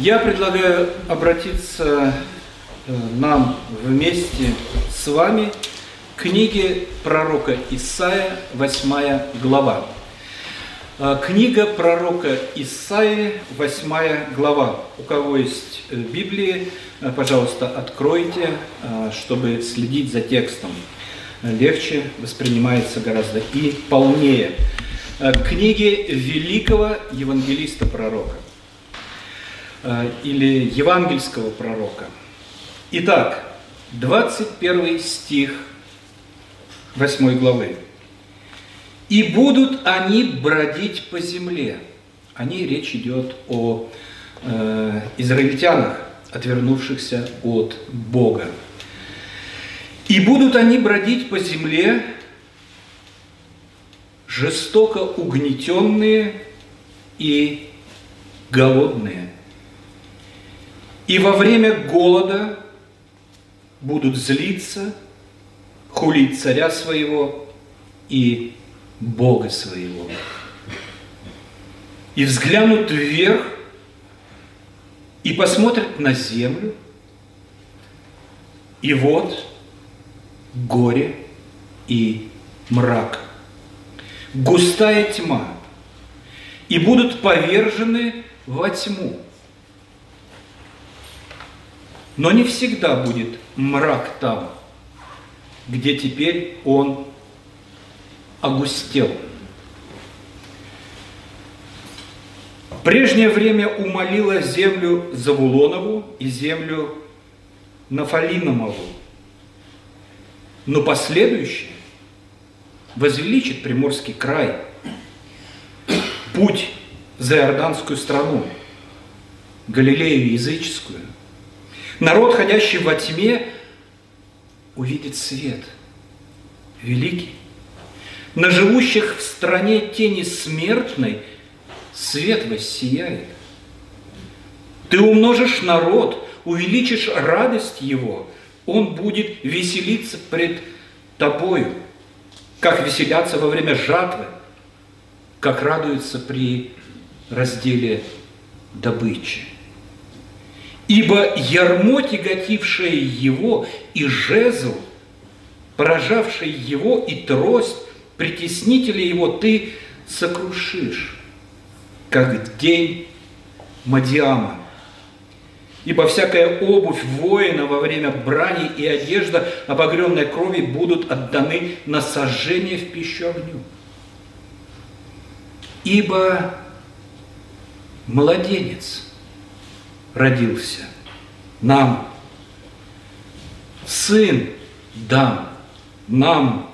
Я предлагаю обратиться э, нам вместе с вами к книге пророка Исаия, 8 глава. Э, книга пророка Исаии, 8 глава. У кого есть э, Библии, пожалуйста, откройте, чтобы следить за текстом. Легче воспринимается гораздо и полнее. Книги великого евангелиста-пророка. Э, или евангельского пророка. Итак, 21 стих 8 главы. «И будут они бродить по земле». Они, речь идет о э, израильтянах, отвернувшихся от Бога. «И будут они бродить по земле, жестоко угнетенные и голодные, и во время голода будут злиться, хулить царя своего и Бога своего. И взглянут вверх, и посмотрят на землю, и вот горе и мрак, густая тьма, и будут повержены во тьму, но не всегда будет мрак там, где теперь он огустел. Прежнее время умолила землю Завулонову и землю Нафалинову, но последующее возвеличит Приморский край, путь за Иорданскую страну, Галилею языческую – Народ, ходящий во тьме, увидит свет великий. На живущих в стране тени смертной свет воссияет. Ты умножишь народ, увеличишь радость его, он будет веселиться пред тобою, как веселятся во время жатвы, как радуются при разделе добычи. Ибо ярмо, тяготившее его, и жезл, поражавший его, и трость, притеснители его ты сокрушишь, как день Мадиама. Ибо всякая обувь воина во время брани и одежда, обогренной крови, будут отданы на сожжение в пищу огню. Ибо младенец – родился нам. Сын дам нам.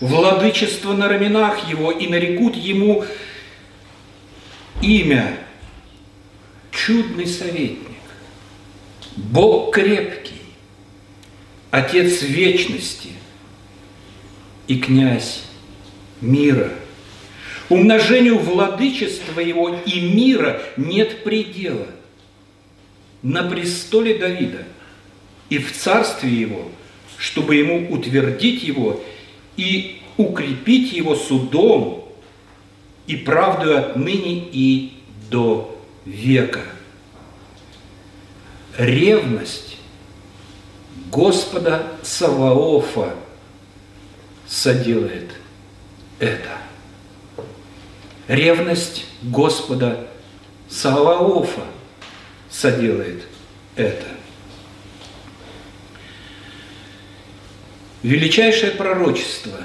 Владычество на раменах его, и нарекут ему имя чудный советник, Бог крепкий, Отец вечности и князь мира. Умножению владычества его и мира нет предела – на престоле Давида и в царстве его, чтобы ему утвердить его и укрепить его судом и правду отныне и до века. Ревность Господа Саваофа соделает это. Ревность Господа Саваофа – соделает это. Величайшее пророчество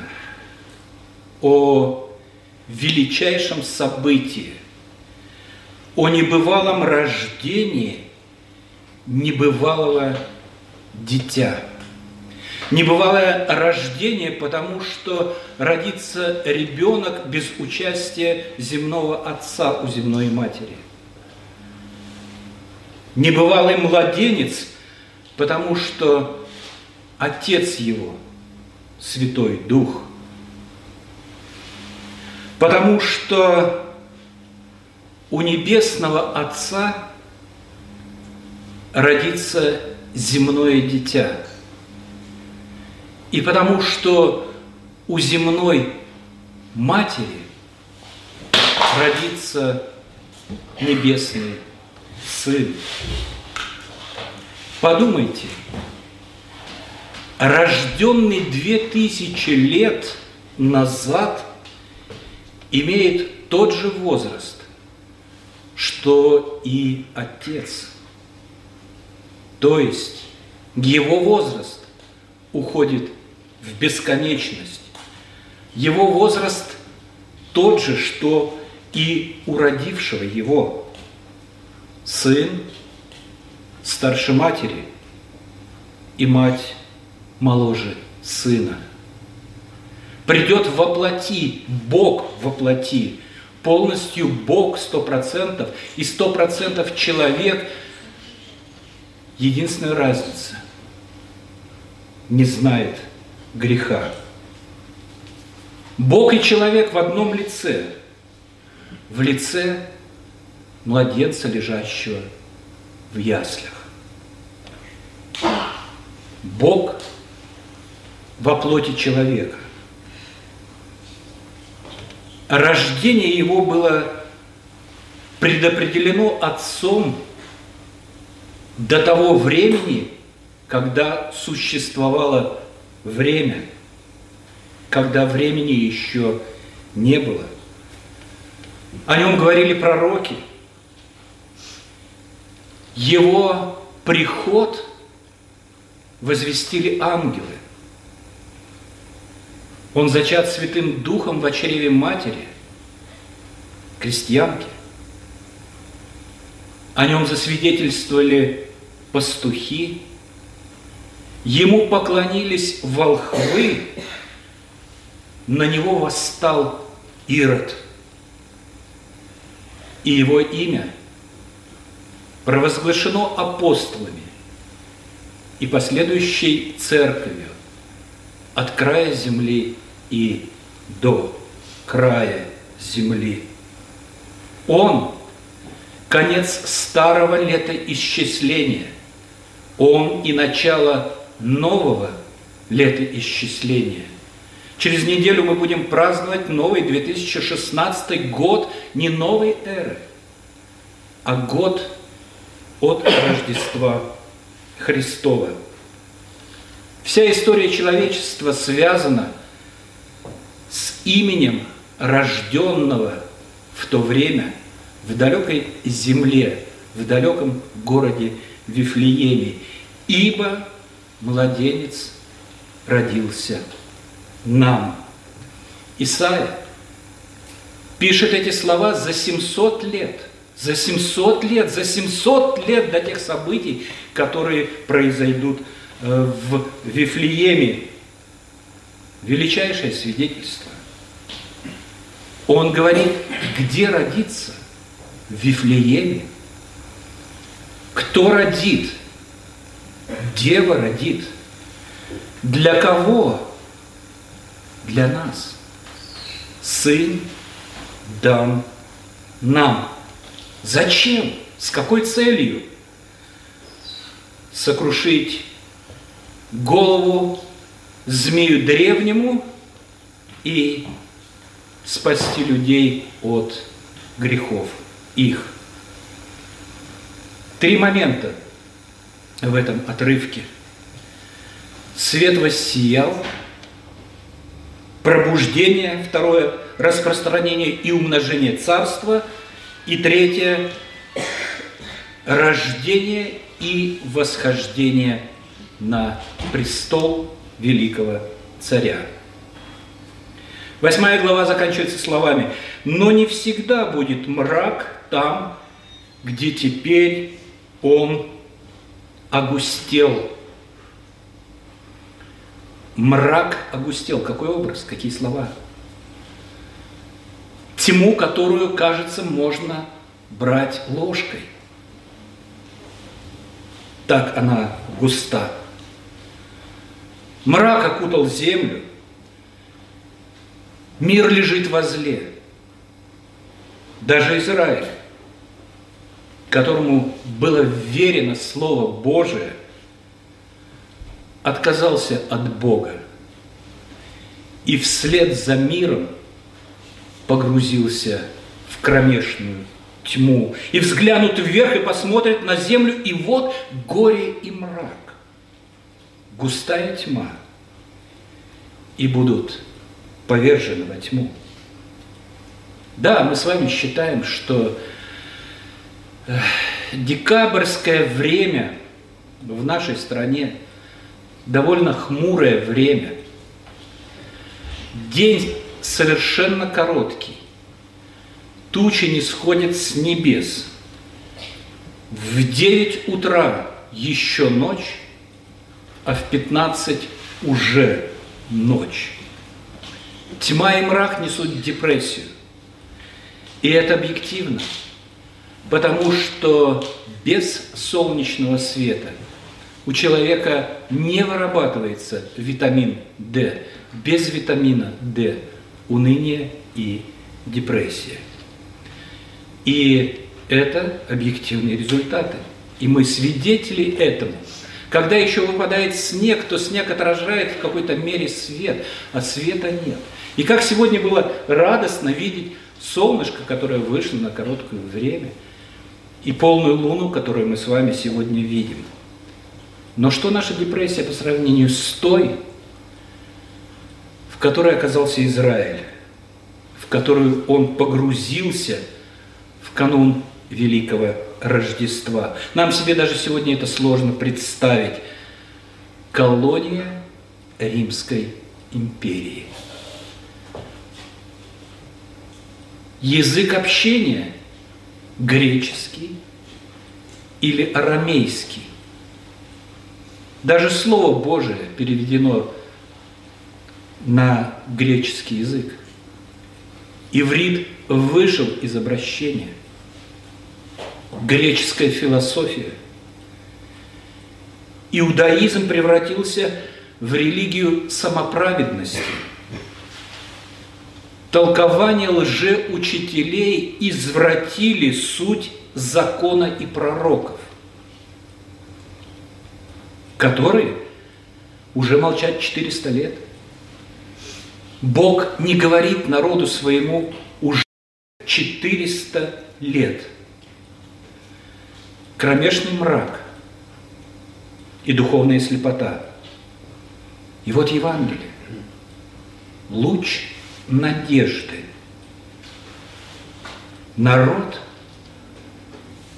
о величайшем событии, о небывалом рождении небывалого дитя. Небывалое рождение, потому что родится ребенок без участия земного отца у земной матери – небывалый младенец, потому что Отец его – Святой Дух. Потому что у Небесного Отца родится земное дитя. И потому что у земной матери родится небесный сын. Подумайте, рожденный две тысячи лет назад имеет тот же возраст, что и отец. То есть его возраст уходит в бесконечность. Его возраст тот же, что и у родившего его. Сын старше матери и мать моложе сына. Придет воплоти, Бог воплоти, полностью Бог сто процентов и сто процентов человек. Единственная разница – не знает греха. Бог и человек в одном лице, в лице младенца, лежащего в яслях. Бог во плоти человека. Рождение его было предопределено Отцом до того времени, когда существовало время, когда времени еще не было. О нем говорили пророки. Его приход возвестили ангелы. Он зачат Святым Духом в чреве матери, крестьянки. О нем засвидетельствовали пастухи, Ему поклонились волхвы, на него восстал Ирод. И его имя провозглашено апостолами и последующей церковью от края земли и до края земли. Он – конец старого лета исчисления. Он и начало нового летоисчисления. Через неделю мы будем праздновать новый 2016 год не новой эры, а год от Рождества Христова. Вся история человечества связана с именем рожденного в то время в далекой земле, в далеком городе Вифлееме. Ибо младенец родился нам. Исаия пишет эти слова за 700 лет, за 700 лет, за 700 лет до тех событий, которые произойдут э, в Вифлееме. Величайшее свидетельство. Он говорит, где родиться? В Вифлееме. Кто родит? Дева родит. Для кого? Для нас. Сын дан нам. Зачем? С какой целью? Сокрушить голову змею древнему и спасти людей от грехов их. Три момента – в этом отрывке. Свет воссиял, пробуждение, второе, распространение и умножение царства, и третье, рождение и восхождение на престол великого царя. Восьмая глава заканчивается словами «Но не всегда будет мрак там, где теперь он огустел. Мрак огустел. Какой образ? Какие слова? Тьму, которую, кажется, можно брать ложкой. Так она густа. Мрак окутал землю. Мир лежит во зле. Даже Израиль которому было верено Слово Божие, отказался от Бога и вслед за миром погрузился в кромешную тьму, и взглянут вверх и посмотрят на землю, и вот горе и мрак, густая тьма, и будут повержены во тьму. Да, мы с вами считаем, что декабрьское время в нашей стране довольно хмурое время. День совершенно короткий. Тучи не сходят с небес. В 9 утра еще ночь, а в 15 уже ночь. Тьма и мрак несут депрессию. И это объективно, потому что без солнечного света у человека не вырабатывается витамин D. Без витамина D уныние и депрессия. И это объективные результаты. И мы свидетели этому. Когда еще выпадает снег, то снег отражает в какой-то мере свет, а света нет. И как сегодня было радостно видеть солнышко, которое вышло на короткое время, и полную луну, которую мы с вами сегодня видим. Но что наша депрессия по сравнению с той, в которой оказался Израиль, в которую он погрузился в канун Великого Рождества. Нам себе даже сегодня это сложно представить. Колония Римской империи. Язык общения греческий или арамейский. Даже Слово Божие переведено на греческий язык. Иврит вышел из обращения. Греческая философия. Иудаизм превратился в религию самоправедности – толкования лжеучителей извратили суть закона и пророков, которые уже молчат 400 лет. Бог не говорит народу своему уже 400 лет. Кромешный мрак и духовная слепота. И вот Евангелие. Луч – надежды. Народ,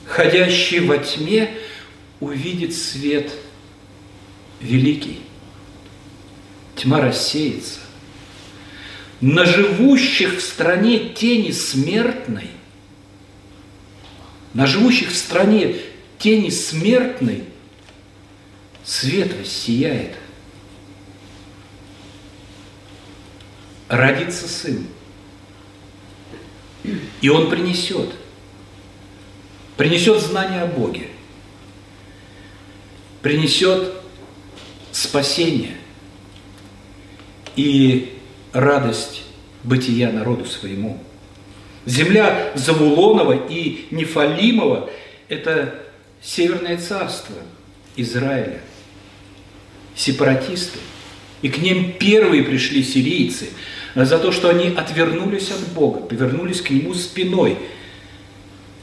ходящий во тьме, увидит свет великий. Тьма рассеется. На живущих в стране тени смертной, на живущих в стране тени смертной свет воссияет – родится сын. И он принесет, принесет знание о Боге, принесет спасение и радость бытия народу своему. Земля Завулонова и Нефалимова – это Северное царство Израиля, сепаратисты. И к ним первые пришли сирийцы – за то, что они отвернулись от Бога, повернулись к Нему спиной.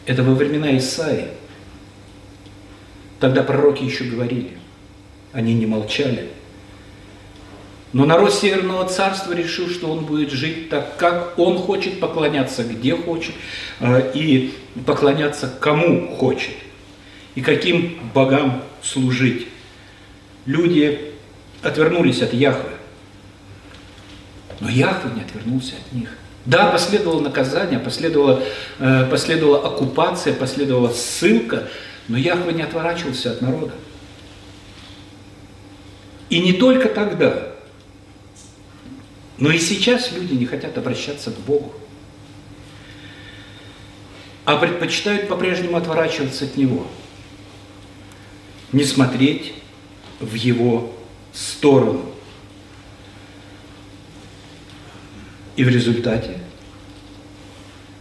Это во времена Исаи. Тогда пророки еще говорили, они не молчали. Но народ Северного Царства решил, что он будет жить так, как он хочет, поклоняться где хочет, э, и поклоняться кому хочет, и каким богам служить. Люди отвернулись от Яхвы, но Яхве не отвернулся от них. Да, последовало наказание, последовала, э, последовала оккупация, последовала ссылка, но Яхве не отворачивался от народа. И не только тогда, но и сейчас люди не хотят обращаться к Богу, а предпочитают по-прежнему отворачиваться от Него, не смотреть в Его сторону. И в результате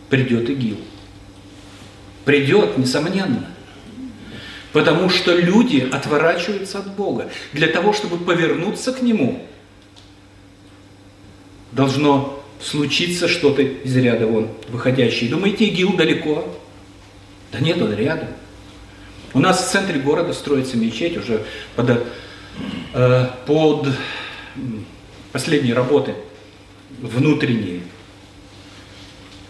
придет ИГИЛ. Придет, несомненно. Потому что люди отворачиваются от Бога. Для того, чтобы повернуться к Нему, должно случиться что-то из ряда вон выходящее. Думаете, ИГИЛ далеко? Да нет, он рядом. У нас в центре города строится мечеть уже под, э, под последние работы внутренние.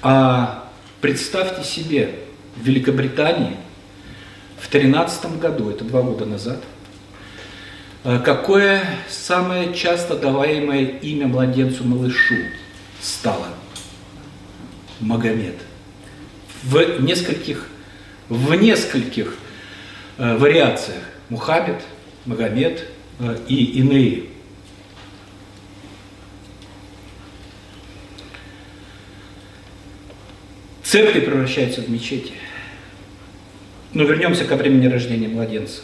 А представьте себе, в Великобритании в 2013 году, это два года назад, какое самое часто даваемое имя младенцу-малышу стало? Магомед. В нескольких, в нескольких э, вариациях. Мухаммед, Магомед э, и иные. Церкви превращаются в мечети. Но вернемся ко времени рождения младенца.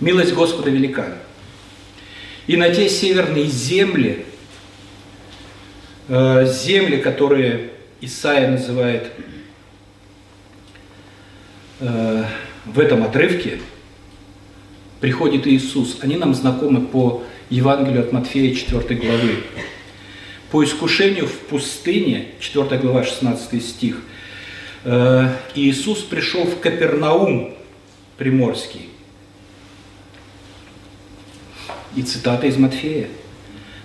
Милость Господа велика. И на те северные земли, э, земли, которые Исаия называет э, в этом отрывке, приходит Иисус. Они нам знакомы по Евангелию от Матфея 4 главы. По искушению в пустыне, 4 глава, 16 стих, э, Иисус пришел в Капернаум Приморский. И цитата из Матфея.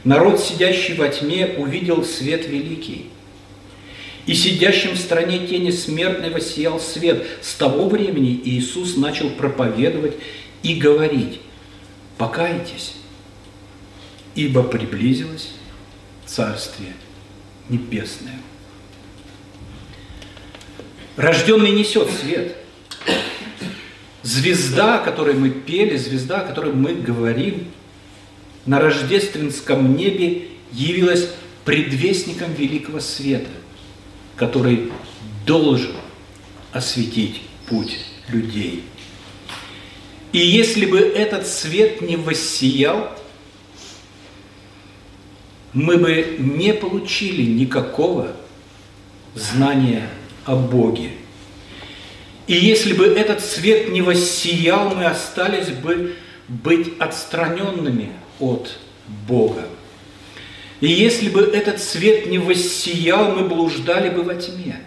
«Народ, сидящий во тьме, увидел свет великий, и сидящим в стране тени смертной воссиял свет. С того времени Иисус начал проповедовать и говорить, покайтесь, ибо приблизилось Царствие Небесное. Рожденный несет свет. Звезда, о которой мы пели, звезда, о которой мы говорим, на рождественском небе явилась предвестником великого света, который должен осветить путь людей. И если бы этот свет не воссиял, мы бы не получили никакого знания о Боге. И если бы этот свет не воссиял, мы остались бы быть отстраненными от Бога. И если бы этот свет не воссиял, мы блуждали бы во тьме.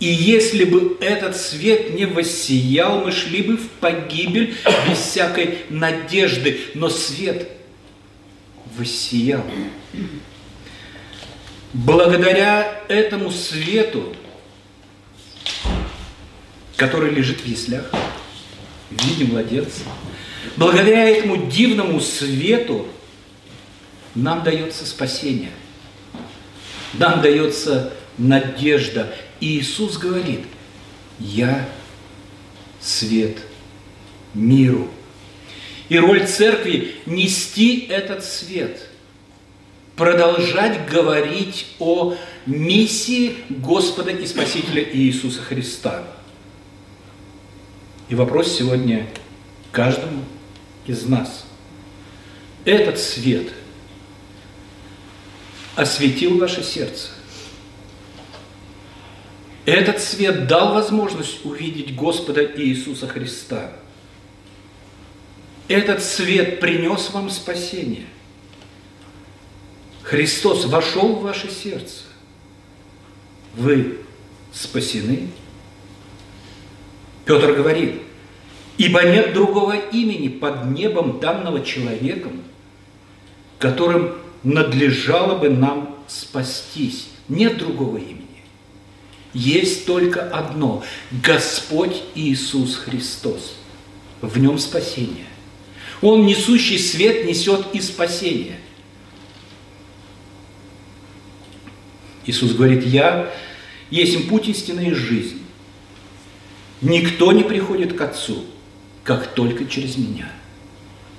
И если бы этот свет не воссиял, мы шли бы в погибель без всякой надежды. Но свет воссиял. Благодаря этому свету, который лежит в яслях, в виде младенца, благодаря этому дивному свету нам дается спасение, нам дается надежда. И Иисус говорит, я свет миру. И роль церкви – нести этот свет, продолжать говорить о миссии Господа и Спасителя Иисуса Христа. И вопрос сегодня каждому из нас. Этот свет осветил ваше сердце. Этот свет дал возможность увидеть Господа Иисуса Христа – этот свет принес вам спасение. Христос вошел в ваше сердце. Вы спасены. Петр говорит, ибо нет другого имени под небом данного человеком, которым надлежало бы нам спастись. Нет другого имени. Есть только одно – Господь Иисус Христос. В нем спасение. Он, несущий свет, несет и спасение. Иисус говорит, я есть путь истины и жизнь. Никто не приходит к Отцу, как только через меня.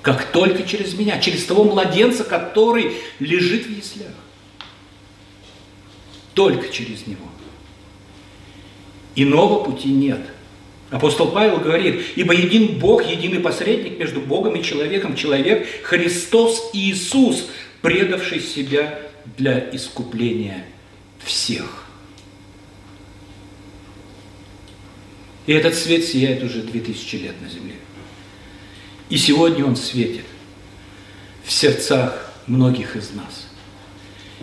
Как только через меня, через того младенца, который лежит в яслях. Только через него. Иного пути нет – Апостол Павел говорит, ибо един Бог, единый посредник между Богом и человеком, человек Христос Иисус, предавший себя для искупления всех. И этот свет сияет уже две тысячи лет на земле. И сегодня он светит в сердцах многих из нас.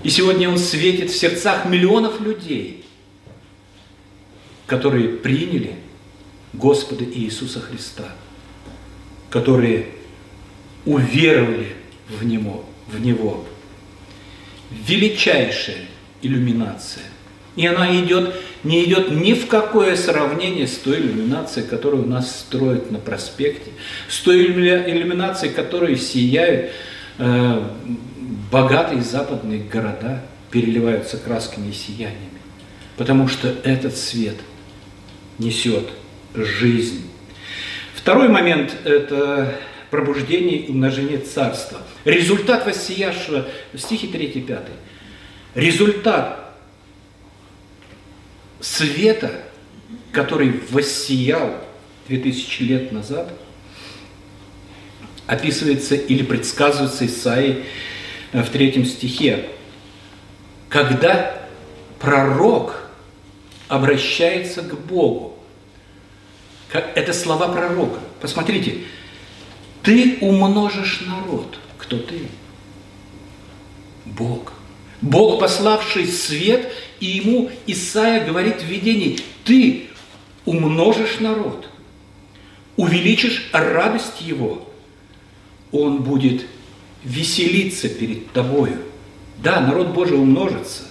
И сегодня он светит в сердцах миллионов людей, которые приняли Господа Иисуса Христа, которые уверовали в Него, в Него. Величайшая иллюминация. И она идет, не идет ни в какое сравнение с той иллюминацией, которую у нас строят на проспекте, с той иллюминацией, которой сияют э, богатые западные города, переливаются красками и сияниями. Потому что этот свет несет жизнь. Второй момент – это пробуждение и умножение царства. Результат воссияшего, стихи 3-5. Результат света, который воссиял 2000 лет назад, описывается или предсказывается Исаией в третьем стихе. Когда пророк обращается к Богу, это слова пророка. Посмотрите, ты умножишь народ. Кто ты? Бог. Бог, пославший свет, и ему Исаия говорит в видении, ты умножишь народ, увеличишь радость его, он будет веселиться перед тобою. Да, народ Божий умножится,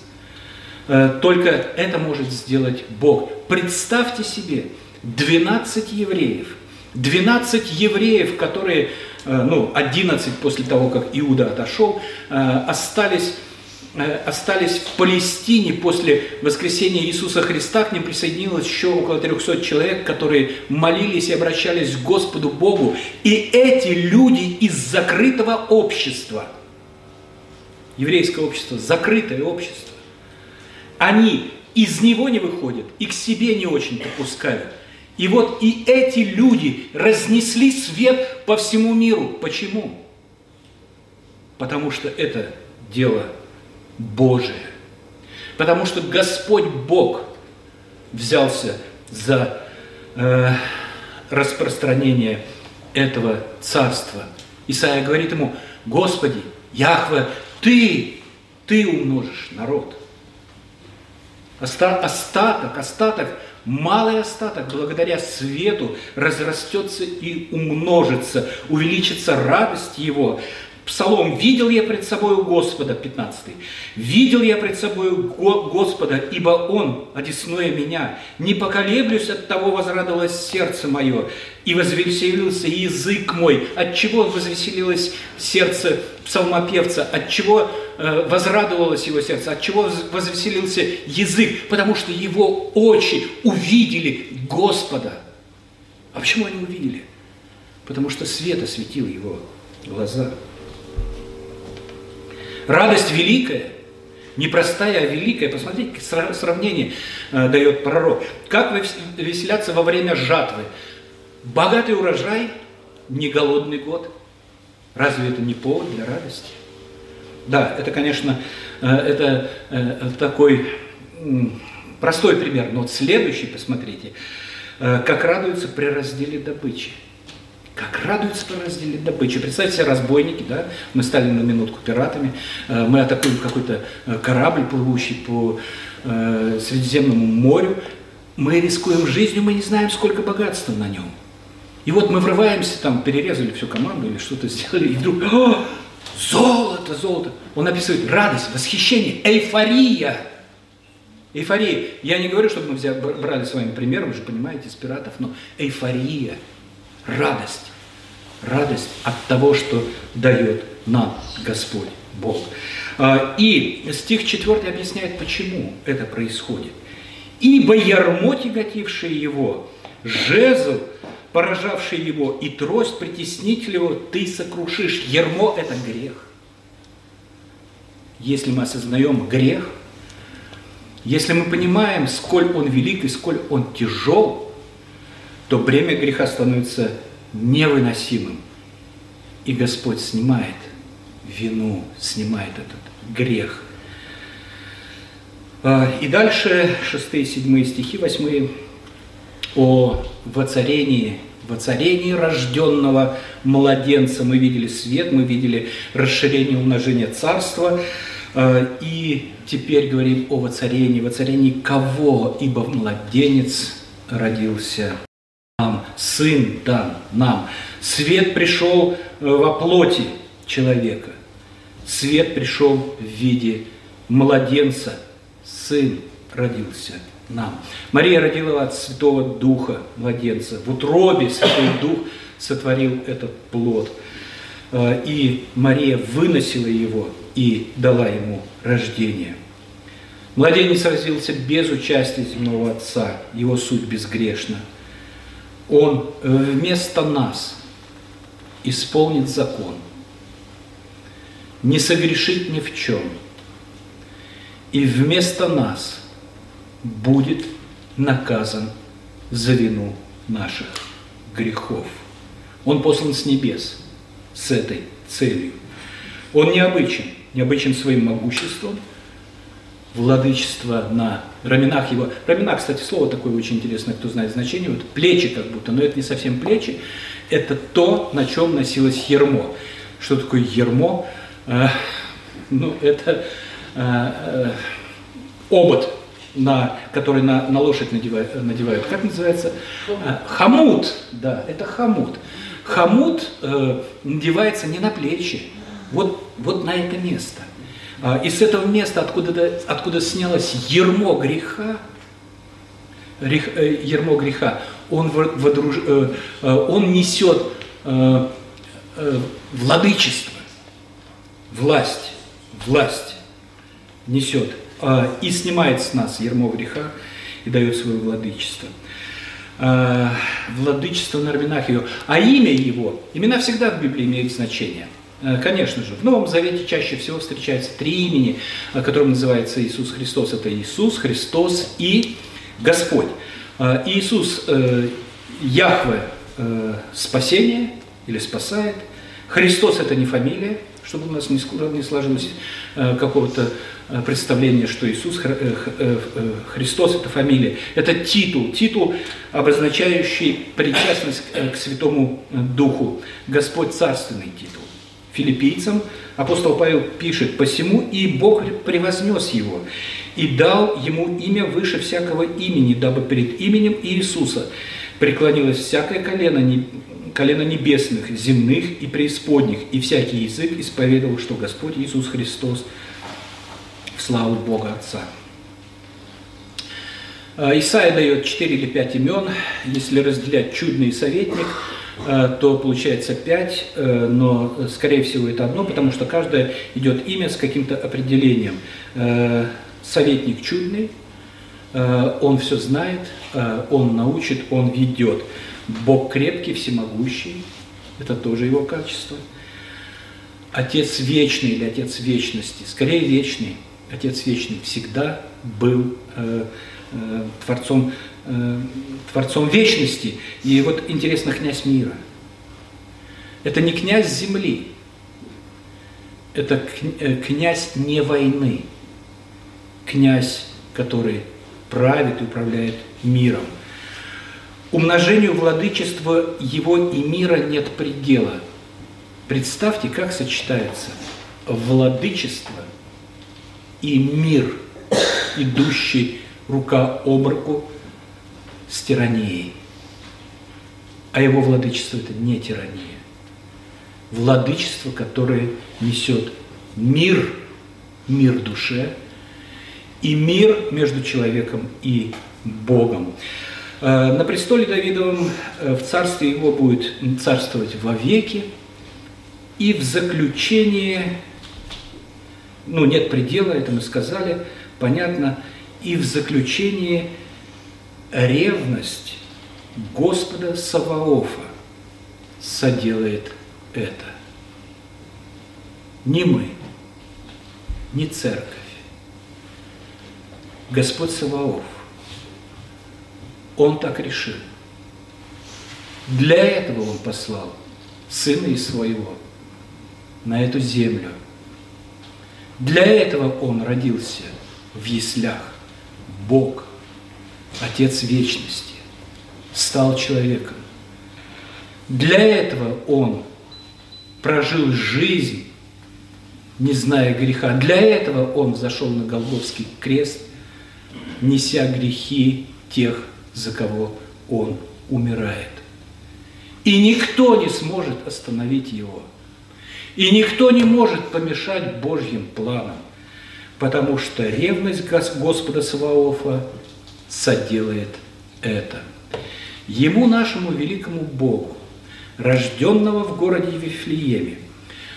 э, только это может сделать Бог. Представьте себе, 12 евреев, 12 евреев, которые, э, ну, 11 после того, как Иуда отошел, э, остались остались в Палестине после воскресения Иисуса Христа, к ним присоединилось еще около 300 человек, которые молились и обращались к Господу Богу. И эти люди из закрытого общества, еврейское общество, закрытое общество, они из него не выходят и к себе не очень-то пускают. И вот и эти люди разнесли свет по всему миру. Почему? Потому что это дело Божие. Потому что Господь Бог взялся за э, распространение этого царства. Исаия говорит ему, Господи, Яхве, Ты, Ты умножишь народ. Остаток, остаток, малый остаток, благодаря свету, разрастется и умножится, увеличится радость его, Псалом «Видел я пред собою Господа» 15. «Видел я пред собою Господа, ибо Он одесное меня. Не поколеблюсь от того, возрадовалось сердце мое, и возвеселился язык мой». От чего возвеселилось сердце псалмопевца? От чего э, возрадовалось его сердце? От чего возвеселился язык? Потому что его очи увидели Господа. А почему они увидели? Потому что свет осветил его глаза. Радость великая, не простая, а великая. Посмотрите, сравнение э, дает пророк. Как веселяться во время жатвы? Богатый урожай, не голодный год. Разве это не повод для радости? Да, это, конечно, э, это э, такой простой пример, но вот следующий, посмотрите, как радуются при разделе добычи. Как радуются разделе добычи. Представьте себе разбойники, да, мы стали на минутку пиратами, э, мы атакуем какой-то э, корабль, плывущий по э, Средиземному морю, мы рискуем жизнью, мы не знаем, сколько богатства на нем. И вот мы врываемся, там, перерезали всю команду или что-то сделали, и вдруг, о, золото, золото. Он описывает радость, восхищение, эйфория. Эйфория. Я не говорю, чтобы мы взяли, брали с вами пример, вы же понимаете, из пиратов, но эйфория – радость. Радость от того, что дает нам Господь Бог. А, и стих 4 объясняет, почему это происходит. «Ибо ярмо, тяготившее его, жезл, поражавший его, и трость, притеснитель его, ты сокрушишь». Ярмо – это грех. Если мы осознаем грех, если мы понимаем, сколь он велик и сколь он тяжел – то бремя греха становится невыносимым. И Господь снимает вину, снимает этот грех. А, и дальше 6, 7 стихи, 8 о воцарении, воцарении рожденного младенца. Мы видели свет, мы видели расширение, умножение царства. Э, и теперь говорим о воцарении. Воцарении кого? Ибо младенец родился сын дан нам. Свет пришел э, во плоти человека. Свет пришел в виде младенца. Сын родился нам. Мария родила от Святого Духа младенца. В утробе Святой Дух сотворил этот плод. Э, и Мария выносила его и дала ему рождение. Младенец родился без участия земного Отца, его суть безгрешна. Он э, вместо нас исполнит закон, не согрешит ни в чем, и вместо нас будет наказан за вину наших грехов. Он послан с небес с этой целью. Он необычен, необычен своим могуществом, владычество на раменах его. Рамена, кстати, слово такое очень интересное, кто знает значение, вот плечи как будто, но это не совсем плечи, это то, на чем носилось ермо. Что такое ермо? Э, ну, это э, э, обод, на, который на, на лошадь надевают, надевают. Как называется? Э, хомут, да, это хомут. Хомут э, надевается не на плечи, вот, вот на это место. А, и с этого места, откуда, откуда снялось ермо греха, э, ермо греха, он, водруж, э, э, он несет владычество, власть, власть несет а, и снимает с нас ермо греха и дает свое владычество. Владычество на раменах его. А имя его, имена всегда в Библии имеют значение – конечно же, в Новом Завете чаще всего встречаются три имени, которым называется Иисус Христос. Это Иисус, Христос и Господь. Э, Иисус э, Яхве спасение или спасает. Христос это не фамилия, чтобы у нас не сложилось какого-то представления, что Иисус Христос это фамилия. Это титул, титул, обозначающий причастность к Святому Духу. Господь царственный титул филиппийцам, апостол Павел пишет, «Посему и Бог превознес его, и дал ему имя выше всякого имени, дабы перед именем Иисуса преклонилось всякое колено, колено небесных, земных и преисподних, и всякий язык исповедовал, что Господь Иисус Христос в славу Бога Отца». А, Исаия дает 4 или 5 имен, если разделять чудный советник – то получается 5, э, но скорее всего это одно, потому что каждое идет имя с каким-то определением. Э, советник чудный, он все знает, он научит, он ведет. Бог крепкий, всемогущий, это тоже его качество. Отец вечный или Отец вечности, скорее вечный, Отец вечный всегда был Творцом э, Творцом вечности. И вот интересно, князь мира. Это не князь земли, это э, князь не войны, князь, который правит и управляет миром. Умножению владычества его и мира нет предела. Представьте, как сочетается владычество и мир, идущий рука об руку с тиранией. А его владычество – это не тирания. Владычество, которое несет мир, мир душе и мир между человеком и Богом. Э, на престоле Давидовом э, в царстве его будет царствовать вовеки, и в заключение, ну нет предела, это мы сказали, понятно, и в заключение – ревность Господа Саваофа соделает это. Не мы, не церковь. Господь Саваоф, Он так решил. Для этого Он послал Сына из Своего на эту землю. Для этого Он родился в яслях. Бог – Отец Вечности, стал человеком. Для этого Он прожил жизнь не зная греха. Для этого Он зашел на Голговский крест, неся грехи тех, за кого Он умирает. И никто не сможет остановить Его. И никто не может помешать Божьим планам, потому что ревность Господа Саваофа соделает это. Ему, нашему великому Богу, рожденного в городе Вифлееме,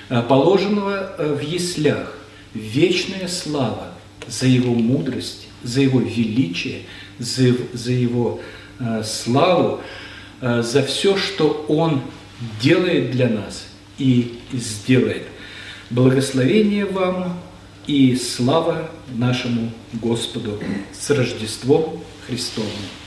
а, положенного а, в яслях, вечная слава за его мудрость, за его величие, за, за его э, славу, э, за все, что он делает для нас и сделает. Благословение вам и слава нашему Господу с Рождеством Христовым!